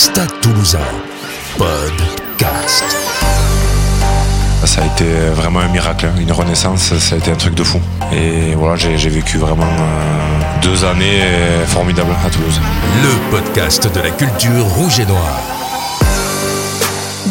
Stade Toulousain, podcast. Ça a été vraiment un miracle, hein. une renaissance, ça a été un truc de fou. Et voilà, j'ai vécu vraiment euh, deux années formidables à Toulouse. Le podcast de la culture rouge et noire.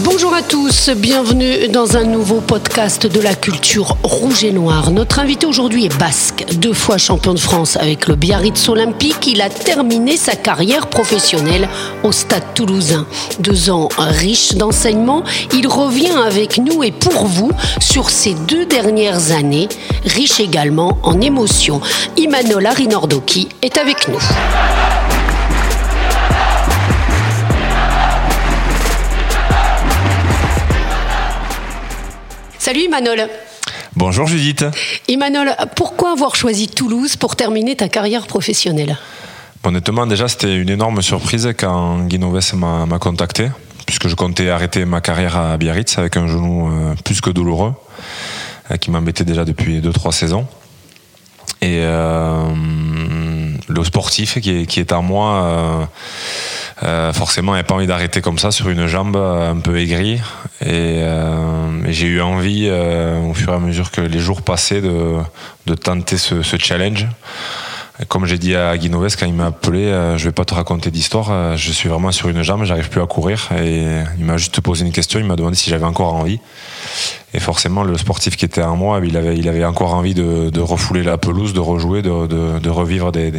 Bonjour à tous, bienvenue dans un nouveau podcast de la culture rouge et noire. Notre invité aujourd'hui est basque, deux fois champion de France avec le Biarritz Olympique. Il a terminé sa carrière professionnelle au Stade toulousain. Deux ans riches d'enseignements, il revient avec nous et pour vous sur ces deux dernières années, riches également en émotions. Imanola Rinordoki est avec nous. Salut Manol. Bonjour Judith. Emmanuel, pourquoi avoir choisi Toulouse pour terminer ta carrière professionnelle? Honnêtement, déjà, c'était une énorme surprise quand Guinoves m'a contacté, puisque je comptais arrêter ma carrière à Biarritz avec un genou euh, plus que douloureux, euh, qui m'embêtait déjà depuis 2-3 saisons. Et euh, le sportif qui est, qui est en moi euh, forcément, n'avait pas envie d'arrêter comme ça sur une jambe un peu aigrie. Et, euh, j'ai eu envie, euh, au fur et à mesure que les jours passaient, de, de tenter ce challenge comme j'ai dit à Guinoves quand il m'a appelé, euh, je vais pas te raconter d'histoire, euh, je suis vraiment sur une jambe, j'arrive plus à courir. Et il m'a juste posé une question, il m'a demandé si j'avais encore envie. Et forcément, le sportif qui était en moi, il avait, encore envie de, refouler la pelouse, de rejouer, de, revivre des,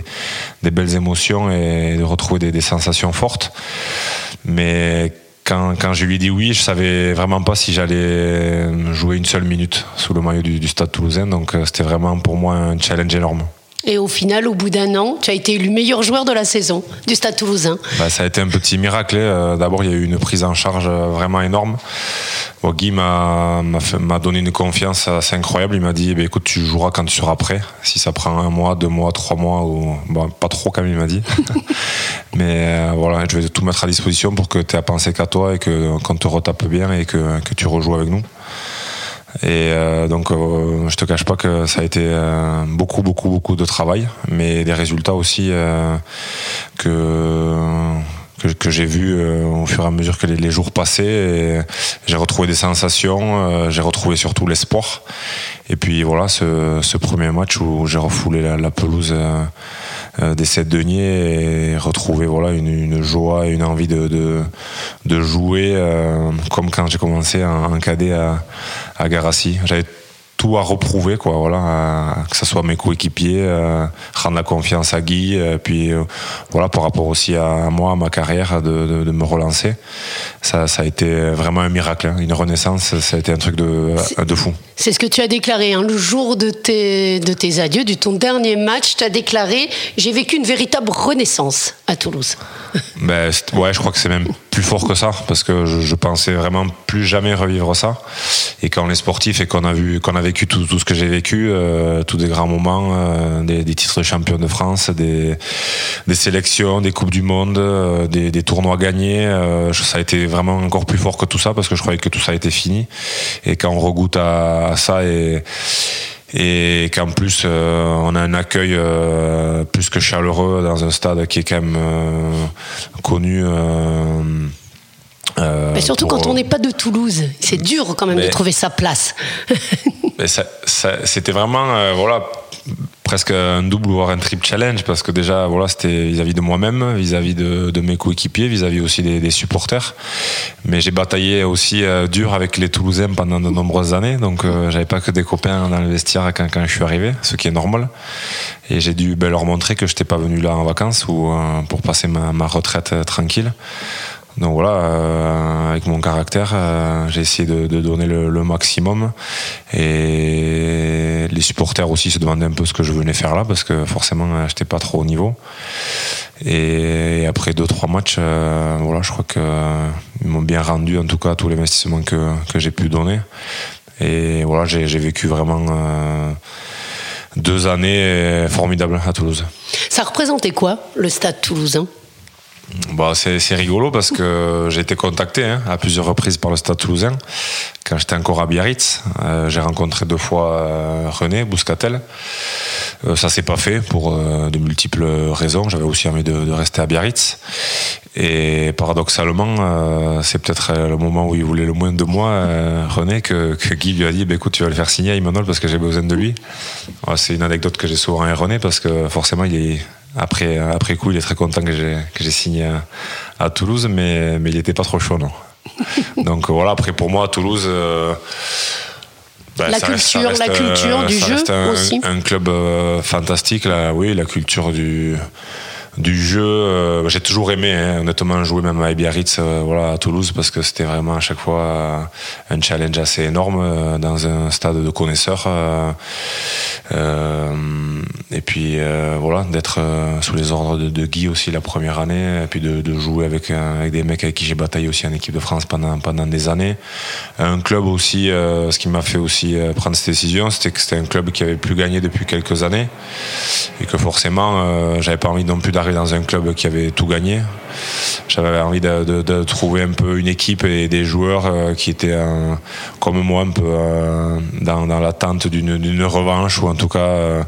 belles émotions et de retrouver des, sensations fortes. Mais quand, je lui ai dit oui, je savais vraiment pas si j'allais jouer une seule minute sous le maillot du, du Stade Toulousain. Donc euh, c'était vraiment pour moi un challenge énorme. Et au final, au bout d'un an, tu as été élu meilleur joueur de la saison du Stade Toulousain. Bah, ça a été un petit miracle. Hein. D'abord, il y a eu une prise en charge vraiment énorme. Bon, Guy m'a donné une confiance assez incroyable. Il m'a dit bah, écoute, tu joueras quand tu seras prêt. Si ça prend un mois, deux mois, trois mois, ou pas trop, comme il m'a dit. Mais euh, voilà, je vais tout mettre à disposition pour que tu aies à penser qu'à toi et que quand te retape bien et que, que tu rejoues avec nous. Et euh, donc, euh, je te cache pas que ça a été euh, beaucoup, beaucoup, beaucoup de travail, mais des résultats aussi euh, que que, j'ai vu au fur et à mesure que les, jours passaient. J'ai retrouvé des sensations, j'ai retrouvé surtout l'espoir. Et puis voilà, ce, premier match où j'ai refoulé la, pelouse des sept deniers et retrouver voilà une, une, joie et une envie de, jouer euh, comme quand j'ai commencé en, cadet à, à Garassi. Tout à reprouver, quoi. Voilà, que ce soit mes coéquipiers, euh, rendre la confiance à Guy, euh, puis euh, voilà, par rapport aussi à, moi, à ma carrière, de, de, de, me relancer. Ça, ça a été vraiment un miracle, hein. une renaissance. Ça a été un truc de, de fou. C'est ce que tu as déclaré hein, le jour de tes, de tes adieux, du ton dernier match. Tu as déclaré J'ai vécu une véritable renaissance à Toulouse. Ben, ouais, je crois que c'est même plus fort que ça, parce que je, pensais vraiment plus jamais revivre ça. Et quand on est sportif et qu'on a vu, qu'on a vécu tout, ce que j'ai vécu, euh, tous des grands moments, euh, des, des, titres de champion de France, des, des sélections, des coupes du monde, euh, des, des, tournois gagnés, euh, ça a été vraiment encore plus fort que tout ça, parce que je croyais que tout ça était fini. Et quand on regoute à, à ça et et qu'en plus euh, on a un accueil euh, plus que chaleureux dans un stade qui est quand même euh, connu. mais surtout pour... quand on n'est pas de Toulouse, c'est dur quand même mais, de trouver sa place. C'était vraiment voilà presque un double voire un triple challenge parce que déjà voilà c'était vis-à-vis de moi-même vis-à-vis de, mes coéquipiers vis-à-vis aussi des, supporters. Mais j'ai bataillé aussi euh, dur avec les Toulousains pendant de nombreuses années. Donc euh, j'avais pas que des copains dans le vestiaire quand, je suis arrivé ce qui est normal. Et j'ai dû ben, leur montrer que je n'étais pas venu là en vacances ou euh, pour passer ma, ma retraite euh, tranquille donc voilà, euh, avec mon caractère, euh, j'ai essayé de, donner le, maximum. Et les supporters aussi se demandaient un peu ce que je venais faire là, parce que forcément, j'étais pas trop au niveau. Et, après deux trois matchs, euh, voilà, je crois que ils m'ont bien rendu en tout cas tout l'investissement que, que j'ai pu donner. Et voilà, j'ai vécu vraiment euh, deux années formidables à Toulouse. Ça représentait quoi le Stade Toulousain? Bah, c'est rigolo parce que j'ai été contacté hein, à plusieurs reprises par le Stade Toulousain. Quand j'étais encore à Biarritz, euh, j'ai rencontré deux fois euh, René Bouscatel. Euh, ça s'est pas fait pour de multiples raisons. J'avais aussi envie de, rester à Biarritz. Et paradoxalement, c'est peut-être le moment où il voulait le moins de moi, René, que, Guy lui a dit bah, écoute, tu vas le faire signer à Imanol parce que j'ai besoin de lui. c'est une anecdote que j'ai souvent avec René parce que forcément, il est après, après coup, il est très content que j'ai, signé à, Toulouse, mais, mais il n'était pas trop chaud, non. Donc voilà, après pour moi, Toulouse. Euh, bah, la, culture, la culture du jeu un, aussi. Un club euh, fantastique, là, oui, la culture du, du jeu. Euh, j'ai toujours aimé, hein, honnêtement, jouer même à Biarritz, euh, voilà, à Toulouse, parce que c'était vraiment à chaque fois euh, un challenge assez énorme dans un stade de connaisseurs. et puis voilà, d'être sous les ordres de, Guy aussi la première année, et puis de, jouer avec, des mecs avec qui j'ai bataillé aussi en équipe de France pendant, des années. Un club aussi, ce qui m'a fait aussi prendre cette décision, c'était que c'était un club qui avait plus gagné depuis quelques années, et que forcément, j'avais pas envie non plus dans un club qui avait tout gagné. J'avais envie de, trouver un peu une équipe et des joueurs euh, qui étaient comme moi un peu euh, dans, l'attente d'une revanche ou en tout cas euh,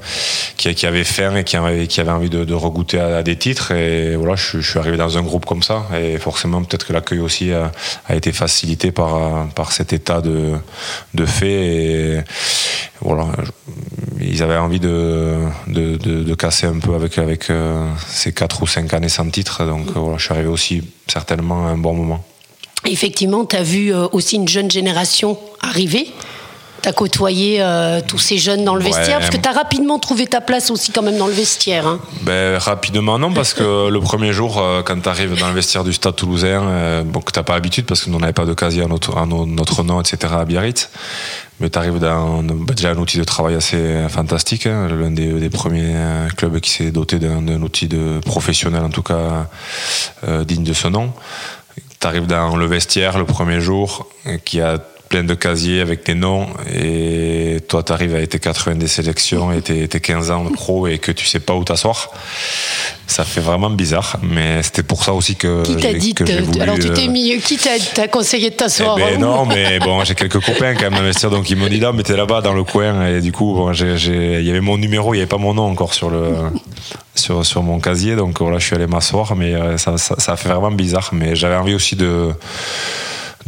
qui, qui avaient faim et qui avaient, envie de, regoûter à, des titres. Et voilà, je, suis arrivé dans un groupe comme ça et forcément peut-être que l'accueil aussi a, été facilité par, par cet état de, de fait. Et voilà, ils avaient envie de, de, casser un peu avec, avec ces 4 ou 5 années sans titre. Donc voilà, je suis arrivé aussi certainement à un bon moment. Effectivement, tu as vu euh, aussi une jeune génération arriver. Tu as côtoyé euh, tous ces jeunes dans le vestiaire, parce que tu as rapidement trouvé ta place aussi quand même dans le vestiaire. Hein. Ben, rapidement non, parce que le premier jour, euh, quand tu arrives dans le vestiaire du Stade toulousain, bon, que tu n'as pas l'habitude, parce que nous n'avait pas de casier à notre, à notre nom, etc., à Biarritz, mais tu arrives dans ben, déjà un outil de travail assez fantastique, hein, l'un des, premiers clubs qui s'est doté d'un outil de professionnel, en tout cas digne de ce nom tu arrives dans le vestiaire le premier jour, qui a plein de casiers avec tes noms, et toi, tu arrives avec tes 90 sélections et tes, 15 ans de pro et que tu sais pas où t'asseoir. Ça fait vraiment bizarre, mais c'était pour ça aussi que. Qui t'a dit Alors, tu t'es euh, mis. Qui t'a conseillé de t'asseoir eh ben, Non, mais bon, j'ai quelques copains quand même donc ils m'ont dit là, mais t'es là-bas dans le coin, et du coup, bon, il y avait mon numéro, il n'y avait pas mon nom encore sur le sur, sur mon casier. Donc voilà, je suis allé m'asseoir, mais euh, ça, ça, a fait vraiment bizarre. Mais j'avais envie aussi de,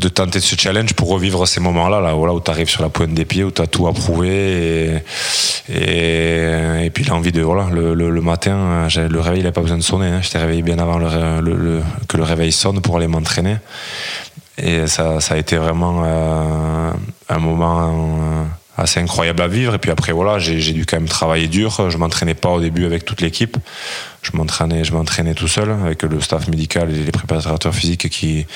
de tenter ce challenge pour revivre ces moments-là, là, voilà, où tu arrives sur la pointe des pieds, où tu as tout approuvé. Et, et, et puis l'envie de. Voilà, le, le, matin, le réveil, il n'a pas besoin de sonner. Hein. J'étais réveillé bien avant le, que le réveil sonne pour aller m'entraîner. Et ça, ça a été vraiment euh, un moment. Euh, assez incroyable à vivre. Et puis après, voilà, j'ai dû quand même travailler dur. Je m'entraînais pas au début avec toute l'équipe. Je m'entraînais, je m'entraînais tout seul avec le staff médical et les préparateurs physiques qui,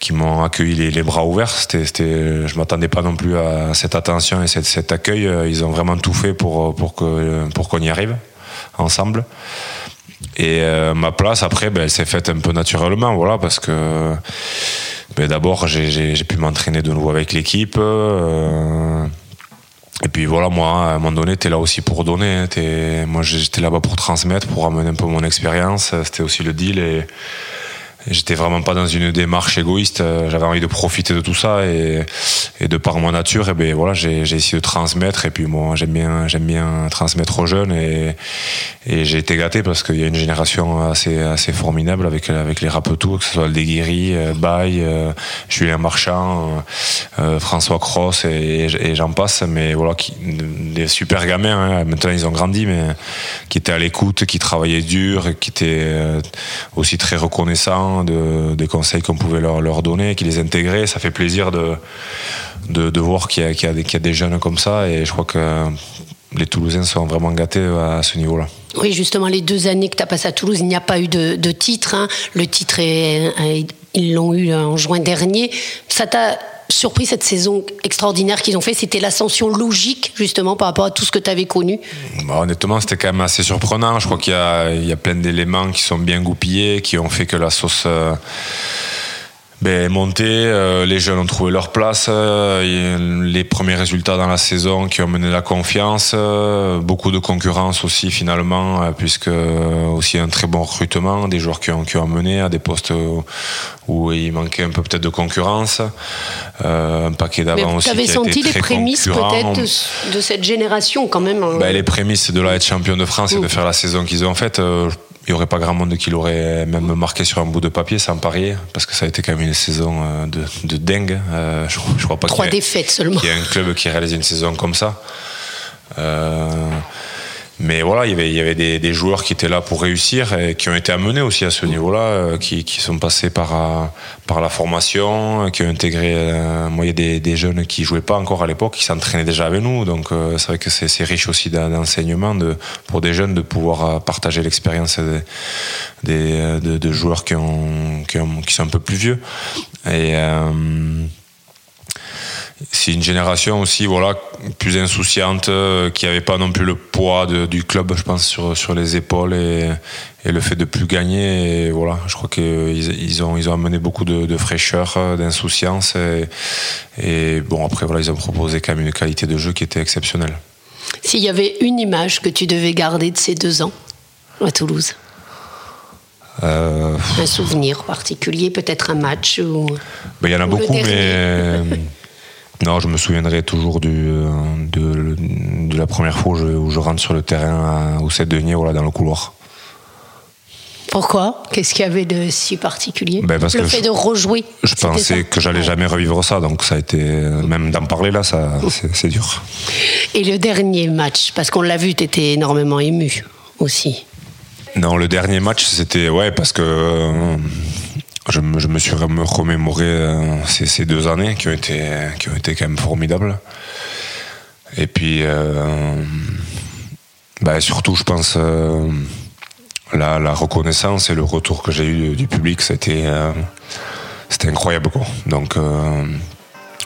qui m'ont accueilli les, bras ouverts. C'était, c'était, je m'attendais pas non plus à cette attention et cet, cet accueil. Ils ont vraiment tout fait pour, pour que, pour qu'on y arrive ensemble. Et euh, ma place après, ben, elle s'est faite un peu naturellement, voilà, parce que ben, d'abord j'ai, j'ai, pu m'entraîner de nouveau avec l'équipe. Euh, et puis voilà, moi, à un moment donné, t'es là aussi pour donner. Hein. Moi, j'étais là-bas pour transmettre, pour amener un peu mon expérience. C'était aussi le deal. Et, J'étais vraiment pas dans une démarche égoïste. Euh, j'avais envie de profiter de tout ça et, de par ma nature, et eh ben voilà, j'ai essayé de transmettre. Et puis moi, j'aime bien, j'aime bien transmettre aux jeunes et, j'ai été gâté parce qu'il y a une génération assez assez formidable avec avec les rapetous, que ce soit le Deguiri, euh, Baye, euh, Julien Marchand, François Cross et, et j'en passe. Mais voilà, qui, des super gamins. Hein. Maintenant, ils ont grandi, mais qui étaient à l'écoute, qui travaillaient dur, qui étaient aussi très reconnaissants de, des conseils qu'on pouvait leur, donner, qui les intégraient. Ça fait plaisir de, de, voir qu'il y, a, des jeunes comme ça et je crois que les Toulousains sont vraiment gâtés à ce niveau-là. Oui, justement, les deux années que tu as passées à Toulouse, il n'y a pas eu de, titre. Hein. Le titre, ils l'ont eu en juin dernier. Ça t'a surpris cette saison extraordinaire qu'ils ont fait C'était l'ascension logique, justement, par rapport à tout ce que tu avais connu bah, Honnêtement, c'était quand même assez surprenant. Je crois qu'il y, a, plein d'éléments qui sont bien goupillés, qui ont fait que la sauce. Euh, ben, monter, euh, les jeunes ont trouvé leur place, euh, les premiers résultats dans la saison qui ont mené la confiance, euh, beaucoup de concurrence aussi finalement, puisque aussi un très bon recrutement, des joueurs qui ont, qui ont mené à des postes où, il manquait un peu peut-être de concurrence, un paquet d'avant aussi. Avais senti les prémices peut-être de, cette génération quand même hein. ben, Les prémices de la être champion de France et de faire la saison qu'ils ont faite il n'y aurait pas grand monde qui l'aurait même marqué sur un bout de papier sans parier, parce que ça a été quand même une saison euh, de, de dingue. Euh, je, je, crois pas Trois défaites seulement. Il y a un club qui réalise une saison comme ça. Euh, mais voilà, il y avait, des, joueurs qui étaient là pour réussir et qui ont été amenés aussi à ce niveau-là, euh, qui, sont passés par, euh, la formation, qui ont intégré. Euh, moi, il y a des, jeunes qui jouaient pas encore à l'époque, qui s'entraînaient déjà avec nous. Donc, c'est vrai que c'est riche aussi d'enseignement de, pour des jeunes de pouvoir partager l'expérience des, de, joueurs qui, sont un peu plus vieux. Et c'est une génération aussi voilà plus insouciante euh, qui avait pas non plus le poids du club je pense sur, sur les épaules et, et le fait de plus gagner. Et voilà je crois qu'ils ils ont ils ont amené beaucoup de, fraîcheur euh, d'insouciance et, et, bon après voilà ils ont proposé quand même une qualité de jeu qui était exceptionnelle. S'il y avait une image que tu devais garder de ces deux ans à Toulouse? Euh, un souvenir particulier, peut-être un match ou. Ben, il y en a beaucoup, mais Non, je me souviendrai toujours du, euh, de, de, la première fois où je, rentre sur le terrain au 7 deniers voilà, dans le couloir. Pourquoi? Qu'est-ce qu'il y avait de si particulier? Ben parce Le fait de rejouer Je pensais que j'allais jamais revivre ça, donc ça a été. Même d'en parler là, ça, c'est dur. Et le dernier match, parce qu'on l'a vu, tu étais énormément ému aussi. Non, le dernier match, c'était. Ouais, parce que. Je me, suis remémoré euh, ces, deux années qui ont été qui ont été quand même formidables. Et puis euh, bah surtout, je pense euh, la, reconnaissance et le retour que j'ai eu du, public, c'était incroyable quoi. Donc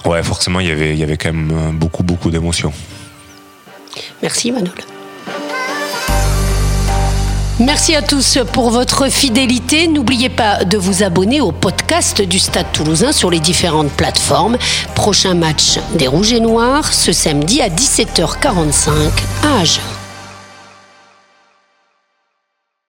ouais, forcément, il y avait il y avait quand même beaucoup beaucoup d'émotions. Merci Manol. Merci à tous pour votre fidélité. N'oubliez pas de vous abonner au podcast du Stade toulousain sur les différentes plateformes. Prochain match des Rouges et Noirs ce samedi à 17h45 à Agen.